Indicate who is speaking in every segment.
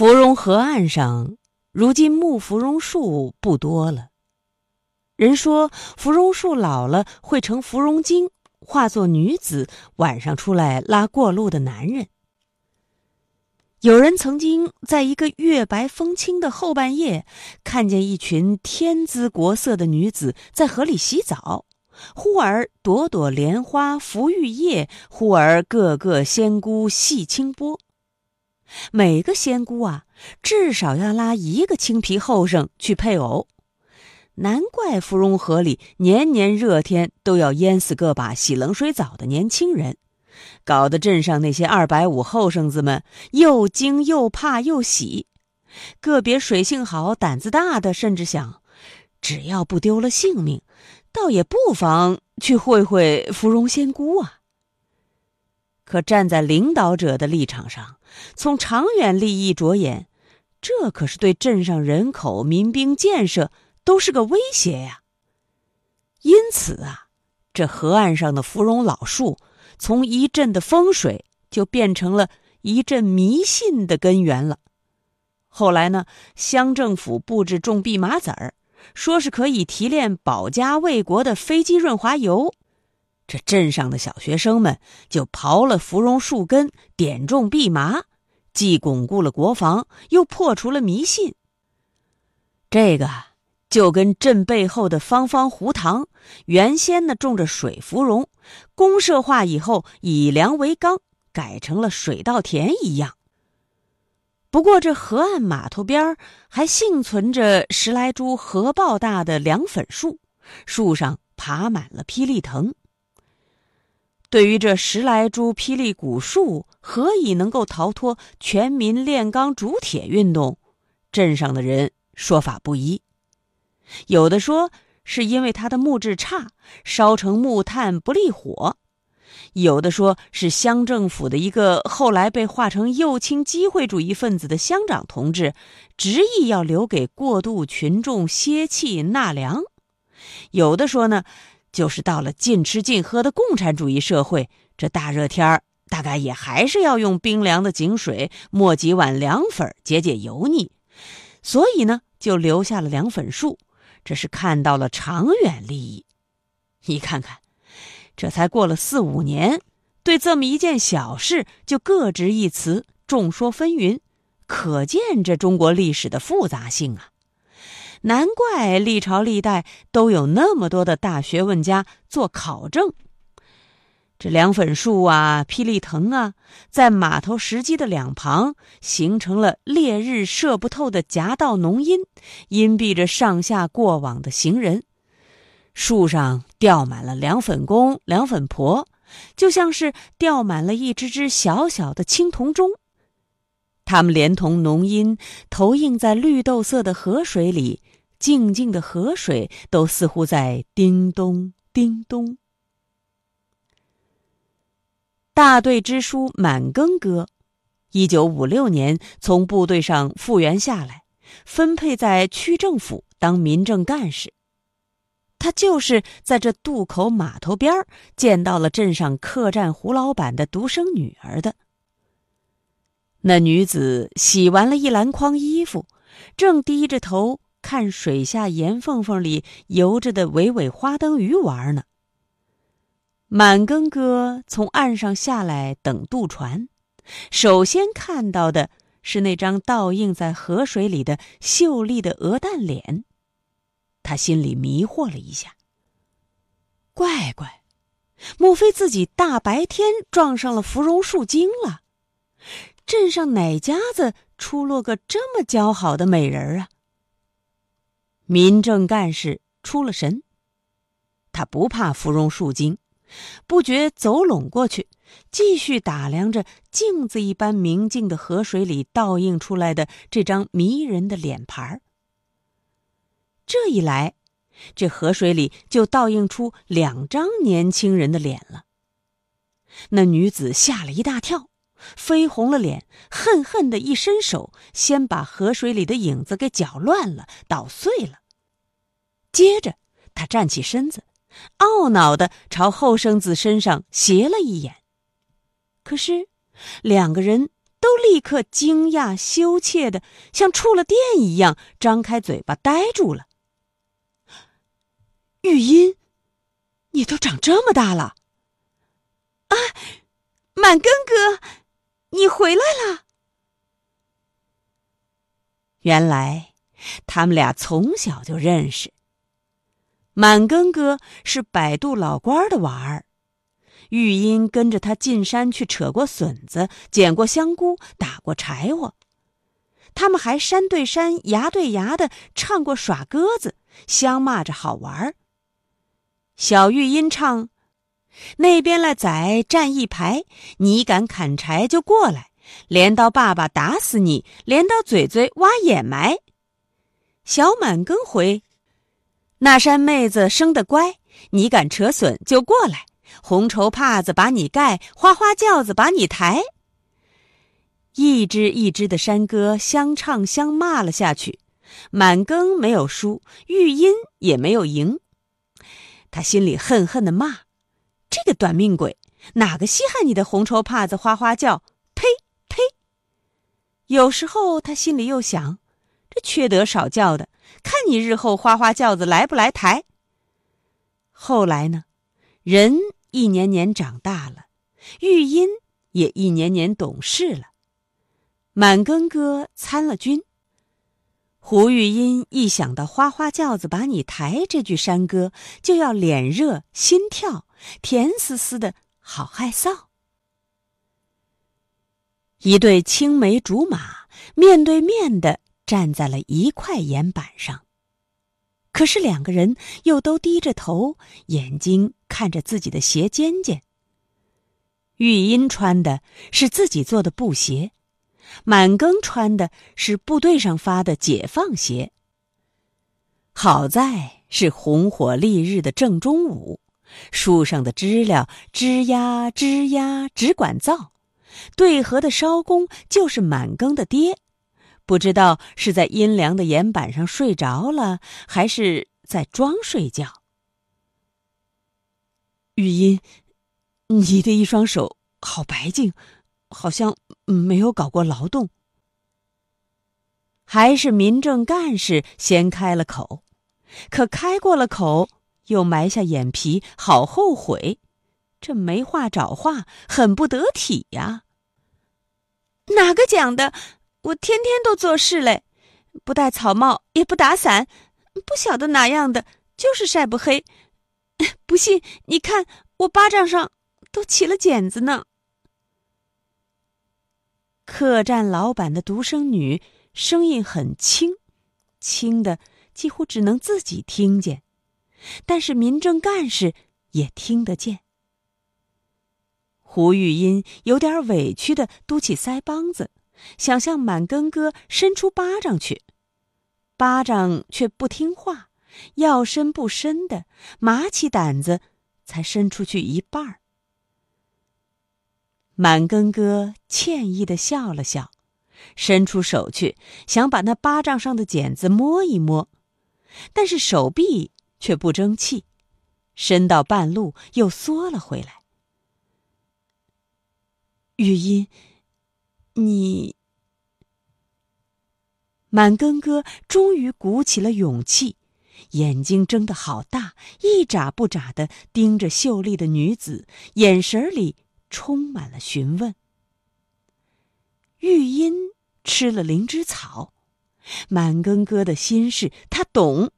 Speaker 1: 芙蓉河岸上，如今木芙蓉树不多了。人说芙蓉树老了会成芙蓉精，化作女子，晚上出来拉过路的男人。有人曾经在一个月白风清的后半夜，看见一群天姿国色的女子在河里洗澡，忽而朵朵莲花浮玉叶，忽而个个仙姑戏清波。每个仙姑啊，至少要拉一个青皮后生去配偶，难怪芙蓉河里年年热天都要淹死个把洗冷水澡的年轻人，搞得镇上那些二百五后生子们又惊又怕又喜。个别水性好、胆子大的，甚至想，只要不丢了性命，倒也不妨去会会芙蓉仙姑啊。可站在领导者的立场上，从长远利益着眼，这可是对镇上人口、民兵建设都是个威胁呀。因此啊，这河岸上的芙蓉老树，从一镇的风水，就变成了一镇迷信的根源了。后来呢，乡政府布置种蓖麻籽儿，说是可以提炼保家卫国的飞机润滑油。这镇上的小学生们就刨了芙蓉树根，点种蓖麻，既巩固了国防，又破除了迷信。这个就跟镇背后的方方湖塘，原先呢种着水芙蓉，公社化以后以粮为纲，改成了水稻田一样。不过这河岸码头边还幸存着十来株河抱大的凉粉树，树上爬满了霹雳藤。对于这十来株霹雳古树何以能够逃脱全民炼钢铸铁运动，镇上的人说法不一。有的说是因为它的木质差，烧成木炭不利火；有的说是乡政府的一个后来被划成右倾机会主义分子的乡长同志，执意要留给过渡群众歇气纳凉；有的说呢。就是到了尽吃尽喝的共产主义社会，这大热天儿，大概也还是要用冰凉的井水磨几碗凉粉解解油腻，所以呢，就留下了凉粉树。这是看到了长远利益。你看看，这才过了四五年，对这么一件小事就各执一词，众说纷纭，可见这中国历史的复杂性啊。难怪历朝历代都有那么多的大学问家做考证。这凉粉树啊、霹雳藤啊，在码头石基的两旁，形成了烈日射不透的夹道浓荫，荫蔽着上下过往的行人。树上吊满了凉粉工、凉粉婆，就像是吊满了一只只小小的青铜钟。它们连同浓荫，投映在绿豆色的河水里。静静的河水都似乎在叮咚叮咚。大队支书满庚哥，一九五六年从部队上复员下来，分配在区政府当民政干事。他就是在这渡口码头边儿见到了镇上客栈胡老板的独生女儿的。那女子洗完了一篮筐衣服，正低着头。看水下岩缝缝里游着的尾尾花灯鱼玩呢。满庚哥从岸上下来等渡船，首先看到的是那张倒映在河水里的秀丽的鹅蛋脸。他心里迷惑了一下。乖乖，莫非自己大白天撞上了芙蓉树精了？镇上哪家子出落个这么姣好的美人啊？民政干事出了神。他不怕芙蓉树精，不觉走拢过去，继续打量着镜子一般明净的河水里倒映出来的这张迷人的脸盘儿。这一来，这河水里就倒映出两张年轻人的脸了。那女子吓了一大跳，飞红了脸，恨恨的一伸手，先把河水里的影子给搅乱了，捣碎了。接着，他站起身子。懊恼的朝后生子身上斜了一眼，可是两个人都立刻惊讶羞怯的像触了电一样，张开嘴巴呆住了。玉音，你都长这么大了！
Speaker 2: 啊，满根哥，你回来了！
Speaker 1: 原来他们俩从小就认识。满根哥是摆渡老官的娃儿，玉音跟着他进山去扯过笋子，捡过香菇，打过柴火。他们还山对山、崖对崖的唱过耍鸽子，相骂着好玩。小玉音唱：“那边了仔站一排，你敢砍柴就过来，镰刀爸爸打死你，镰刀嘴嘴挖掩埋。”小满更回。那山妹子生得乖，你敢扯笋就过来，红绸帕子把你盖，花花轿子把你抬。一支一支的山歌相唱相骂了下去，满更没有输，玉音也没有赢。他心里恨恨的骂：“这个短命鬼，哪个稀罕你的红绸帕子、花花轿？呸呸！”有时候他心里又想：“这缺德少教的。”看你日后花花轿子来不来抬。后来呢，人一年年长大了，玉音也一年年懂事了。满更哥参了军。胡玉音一想到“花花轿子把你抬”这句山歌，就要脸热心跳，甜丝丝的，好害臊。一对青梅竹马面对面的。站在了一块岩板上，可是两个人又都低着头，眼睛看着自己的鞋尖尖。玉音穿的是自己做的布鞋，满更穿的是部队上发的解放鞋。好在是红火烈日的正中午，树上的知了吱呀吱呀只管造，对河的艄公就是满更的爹。不知道是在阴凉的岩板上睡着了，还是在装睡觉。玉音，你的一双手好白净，好像没有搞过劳动。还是民政干事先开了口，可开过了口，又埋下眼皮，好后悔，这没话找话，很不得体呀。
Speaker 2: 哪个讲的？我天天都做事嘞，不戴草帽，也不打伞，不晓得哪样的，就是晒不黑。不信你看，我巴掌上都起了茧子呢。
Speaker 1: 客栈老板的独生女声音很轻，轻的几乎只能自己听见，但是民政干事也听得见。胡玉音有点委屈的嘟起腮帮子。想向满根哥伸出巴掌去，巴掌却不听话，要伸不伸的，麻起胆子，才伸出去一半儿。满根哥歉意的笑了笑，伸出手去想把那巴掌上的茧子摸一摸，但是手臂却不争气，伸到半路又缩了回来。玉音。你，满根哥终于鼓起了勇气，眼睛睁得好大，一眨不眨的盯着秀丽的女子，眼神里充满了询问。玉音吃了灵芝草。满根哥的心事，他懂。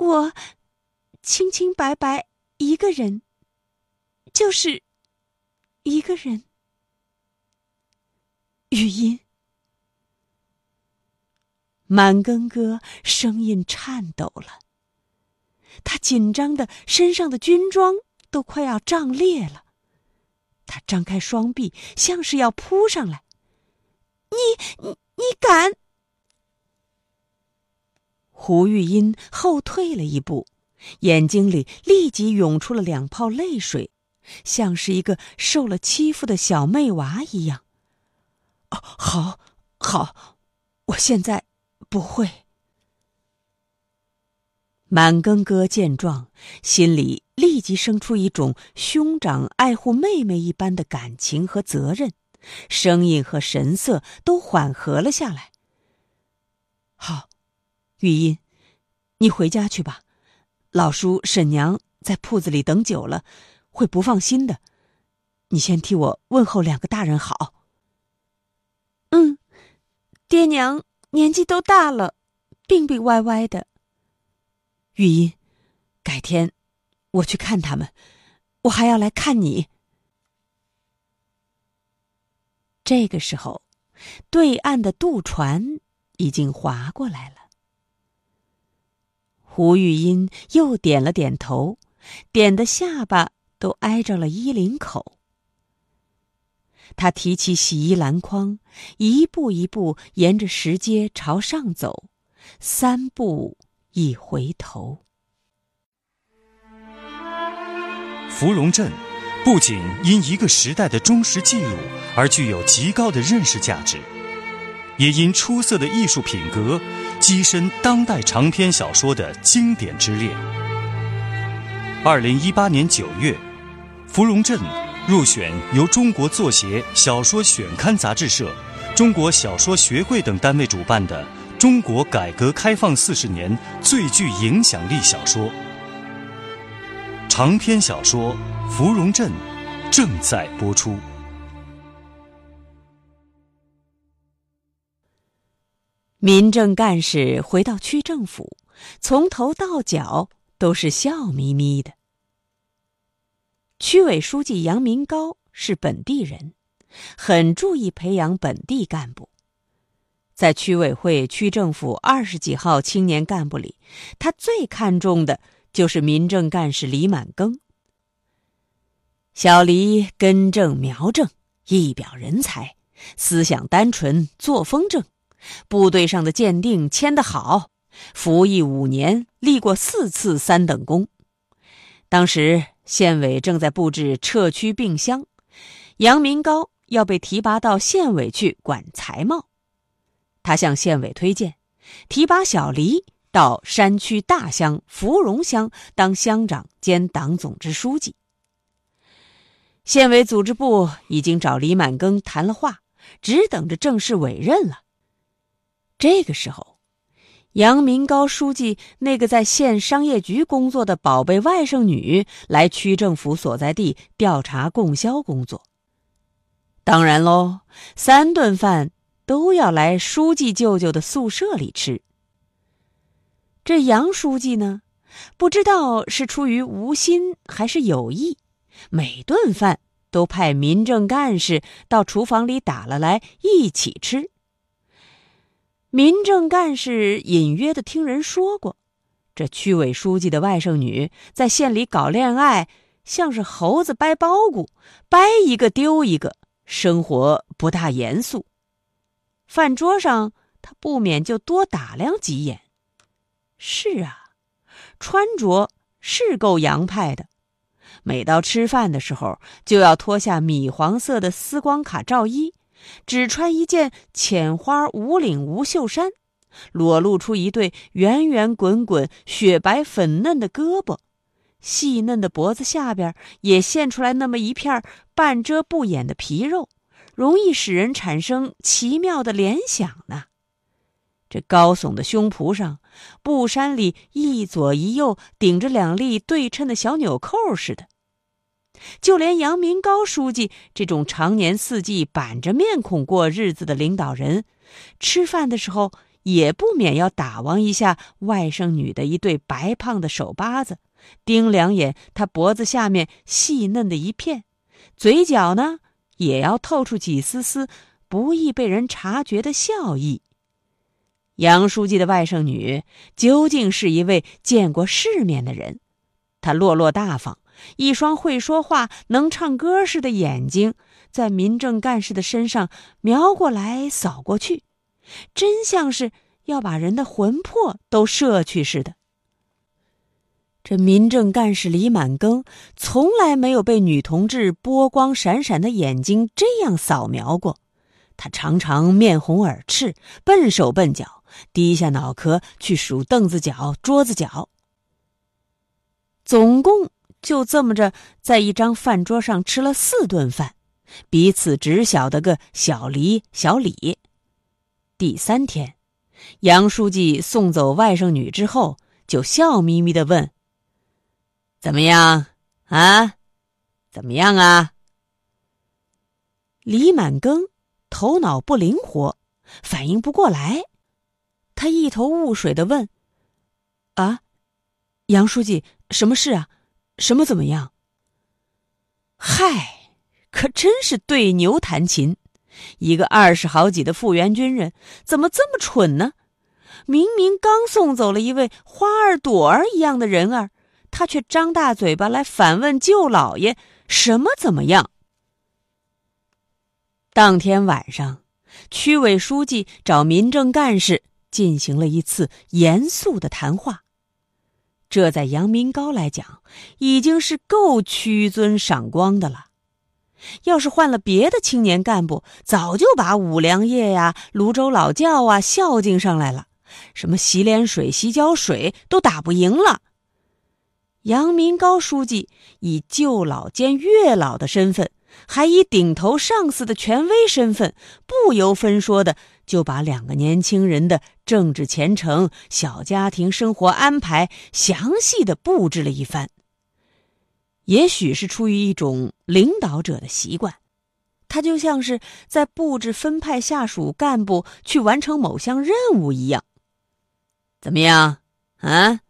Speaker 2: 我清清白白一个人，就是一个人。
Speaker 1: 语音，满根哥声音颤抖了，他紧张的身上的军装都快要胀裂了。他张开双臂，像是要扑上来。
Speaker 2: 你你敢！
Speaker 1: 胡玉音后退了一步，眼睛里立即涌出了两泡泪水，像是一个受了欺负的小妹娃一样。哦，好，好，我现在不会。满根哥见状，心里立即生出一种兄长爱护妹妹一般的感情和责任，声音和神色都缓和了下来。好。玉音，你回家去吧，老叔、婶娘在铺子里等久了，会不放心的。你先替我问候两个大人好。
Speaker 2: 嗯，爹娘年纪都大了，病病歪歪的。
Speaker 1: 玉音，改天我去看他们，我还要来看你。这个时候，对岸的渡船已经划过来了。胡玉音又点了点头，点的下巴都挨着了衣领口。他提起洗衣篮筐，一步一步沿着石阶朝上走，三步一回头。
Speaker 3: 芙蓉镇不仅因一个时代的忠实记录而具有极高的认识价值。也因出色的艺术品格，跻身当代长篇小说的经典之列。二零一八年九月，《芙蓉镇》入选由中国作协小说选刊杂志社、中国小说学会等单位主办的中国改革开放四十年最具影响力小说。长篇小说《芙蓉镇》正在播出。
Speaker 1: 民政干事回到区政府，从头到脚都是笑眯眯的。区委书记杨明高是本地人，很注意培养本地干部。在区委会、区政府二十几号青年干部里，他最看重的就是民政干事李满庚。小黎根正苗正，一表人才，思想单纯，作风正。部队上的鉴定签得好，服役五年，立过四次三等功。当时县委正在布置撤区并乡，杨明高要被提拔到县委去管财贸，他向县委推荐提拔小黎到山区大乡芙蓉乡当乡长兼党总支书记。县委组织部已经找李满庚谈了话，只等着正式委任了。这个时候，杨明高书记那个在县商业局工作的宝贝外甥女来区政府所在地调查供销工作。当然喽，三顿饭都要来书记舅舅的宿舍里吃。这杨书记呢，不知道是出于无心还是有意，每顿饭都派民政干事到厨房里打了来一起吃。民政干事隐约的听人说过，这区委书记的外甥女在县里搞恋爱，像是猴子掰包谷，掰一个丢一个，生活不大严肃。饭桌上，他不免就多打量几眼。是啊，穿着是够洋派的，每到吃饭的时候，就要脱下米黄色的丝光卡罩衣。只穿一件浅花无领无袖衫，裸露出一对圆圆滚滚、雪白粉嫩的胳膊，细嫩的脖子下边也现出来那么一片半遮不掩的皮肉，容易使人产生奇妙的联想呢。这高耸的胸脯上，布衫里一左一右顶着两粒对称的小纽扣似的。就连杨明高书记这种常年四季板着面孔过日子的领导人，吃饭的时候也不免要打望一下外甥女的一对白胖的手巴子，盯两眼她脖子下面细嫩的一片，嘴角呢也要透出几丝丝不易被人察觉的笑意。杨书记的外甥女究竟是一位见过世面的人，她落落大方。一双会说话、能唱歌似的眼睛，在民政干事的身上瞄过来、扫过去，真像是要把人的魂魄都摄去似的。这民政干事李满庚从来没有被女同志波光闪闪的眼睛这样扫描过，他常常面红耳赤、笨手笨脚，低下脑壳去数凳子脚、桌子脚，总共。就这么着，在一张饭桌上吃了四顿饭，彼此只晓得个小黎、小李。第三天，杨书记送走外甥女之后，就笑眯眯的问：“怎么样啊？怎么样啊？”李满庚头脑不灵活，反应不过来，他一头雾水的问：“啊，杨书记，什么事啊？”什么怎么样？嗨，可真是对牛弹琴！一个二十好几的复员军人，怎么这么蠢呢？明明刚送走了一位花儿朵儿一样的人儿，他却张大嘴巴来反问舅老爷：“什么怎么样？”当天晚上，区委书记找民政干事进行了一次严肃的谈话。这在杨明高来讲，已经是够屈尊赏光的了。要是换了别的青年干部，早就把五粮液呀、泸州老窖啊孝敬上来了，什么洗脸水、洗脚水都打不赢了。杨明高书记以舅老兼岳老的身份。还以顶头上司的权威身份，不由分说的就把两个年轻人的政治前程、小家庭生活安排详细的布置了一番。也许是出于一种领导者的习惯，他就像是在布置分派下属干部去完成某项任务一样。怎么样？啊？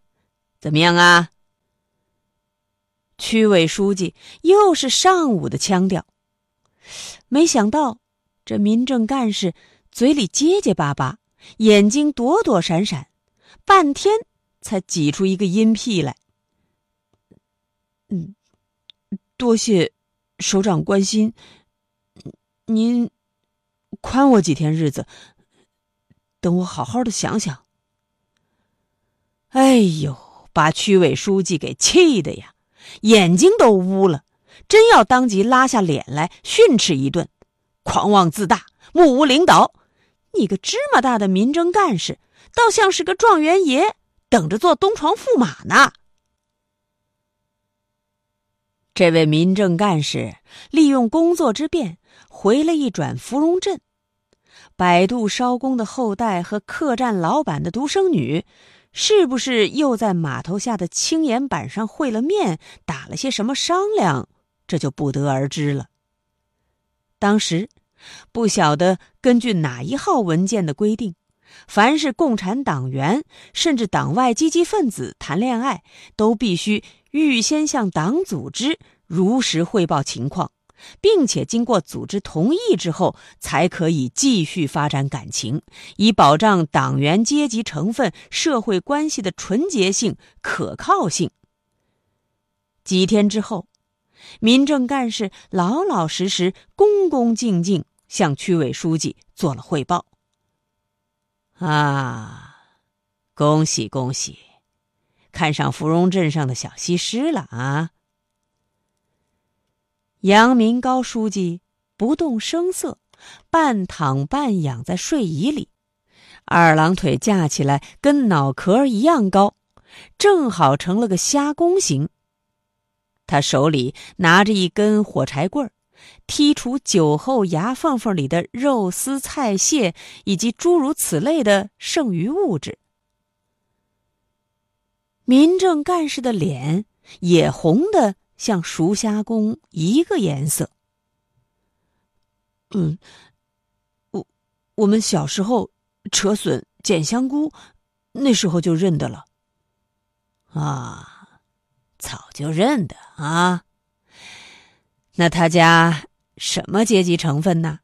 Speaker 1: 怎么样啊？区委书记又是上午的腔调，没想到这民政干事嘴里结结巴巴，眼睛躲躲闪闪，半天才挤出一个阴屁来。嗯，多谢首长关心，您宽我几天日子，等我好好的想想。哎呦，把区委书记给气的呀！眼睛都乌了，真要当即拉下脸来训斥一顿！狂妄自大，目无领导！你个芝麻大的民政干事，倒像是个状元爷，等着做东床驸马呢。这位民政干事利用工作之便，回了一转芙蓉镇，百度烧工的后代和客栈老板的独生女。是不是又在码头下的青岩板上会了面，打了些什么商量？这就不得而知了。当时，不晓得根据哪一号文件的规定，凡是共产党员甚至党外积极分子谈恋爱，都必须预先向党组织如实汇报情况。并且经过组织同意之后，才可以继续发展感情，以保障党员阶级成分、社会关系的纯洁性、可靠性。几天之后，民政干事老老实实、恭恭敬敬向区委书记做了汇报。啊，恭喜恭喜，看上芙蓉镇上的小西施了啊！杨明高书记不动声色，半躺半仰在睡椅里，二郎腿架起来跟脑壳一样高，正好成了个虾弓形。他手里拿着一根火柴棍儿，剔除酒后牙缝缝里的肉丝、菜屑以及诸如此类的剩余物质。民政干事的脸也红的。像熟虾公一个颜色。
Speaker 2: 嗯，我我们小时候扯笋、捡香菇，那时候就认得了。
Speaker 1: 啊，早就认得啊。那他家什么阶级成分呢？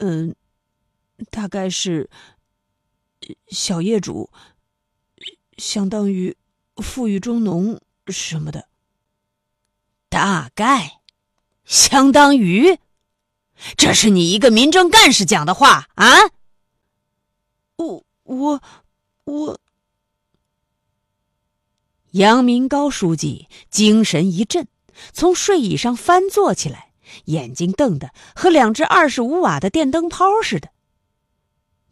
Speaker 2: 嗯，大概是小业主，相当于富裕中农什么的。
Speaker 1: 大概，相当于，这是你一个民政干事讲的话啊！
Speaker 2: 我我我，
Speaker 1: 杨明高书记精神一振，从睡椅上翻坐起来。眼睛瞪得和两只二十五瓦的电灯泡似的。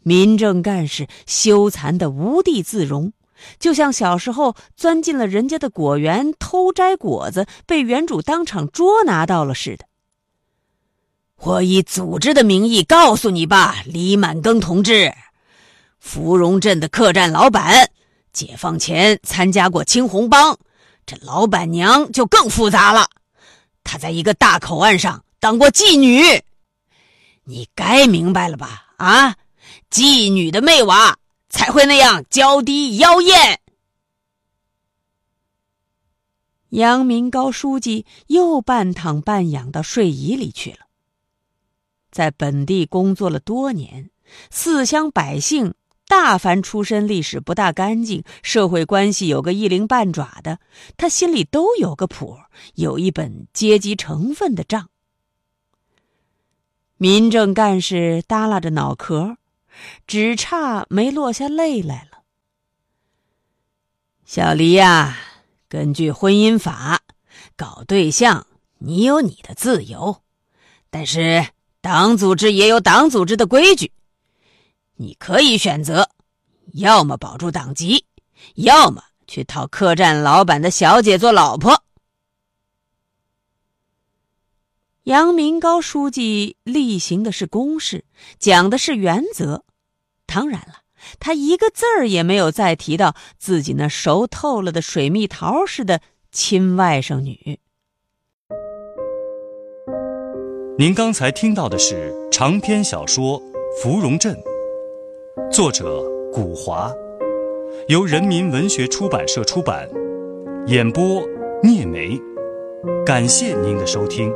Speaker 1: 民政干事羞惭的无地自容，就像小时候钻进了人家的果园偷摘果子，被园主当场捉拿到了似的。我以组织的名义告诉你吧，李满庚同志，芙蓉镇的客栈老板，解放前参加过青红帮，这老板娘就更复杂了。她在一个大口岸上当过妓女，你该明白了吧？啊，妓女的妹娃才会那样娇滴妖艳。杨明高书记又半躺半仰到睡椅里去了。在本地工作了多年，四乡百姓。大凡出身历史不大干净，社会关系有个一零半爪的，他心里都有个谱，有一本阶级成分的账。民政干事耷拉着脑壳，只差没落下泪来了。小黎呀，根据婚姻法，搞对象你有你的自由，但是党组织也有党组织的规矩。你可以选择，要么保住党籍，要么去讨客栈老板的小姐做老婆。杨明高书记例行的是公事，讲的是原则。当然了，他一个字儿也没有再提到自己那熟透了的水蜜桃似的亲外甥女。
Speaker 3: 您刚才听到的是长篇小说《芙蓉镇》。作者古华，由人民文学出版社出版，演播聂梅，感谢您的收听。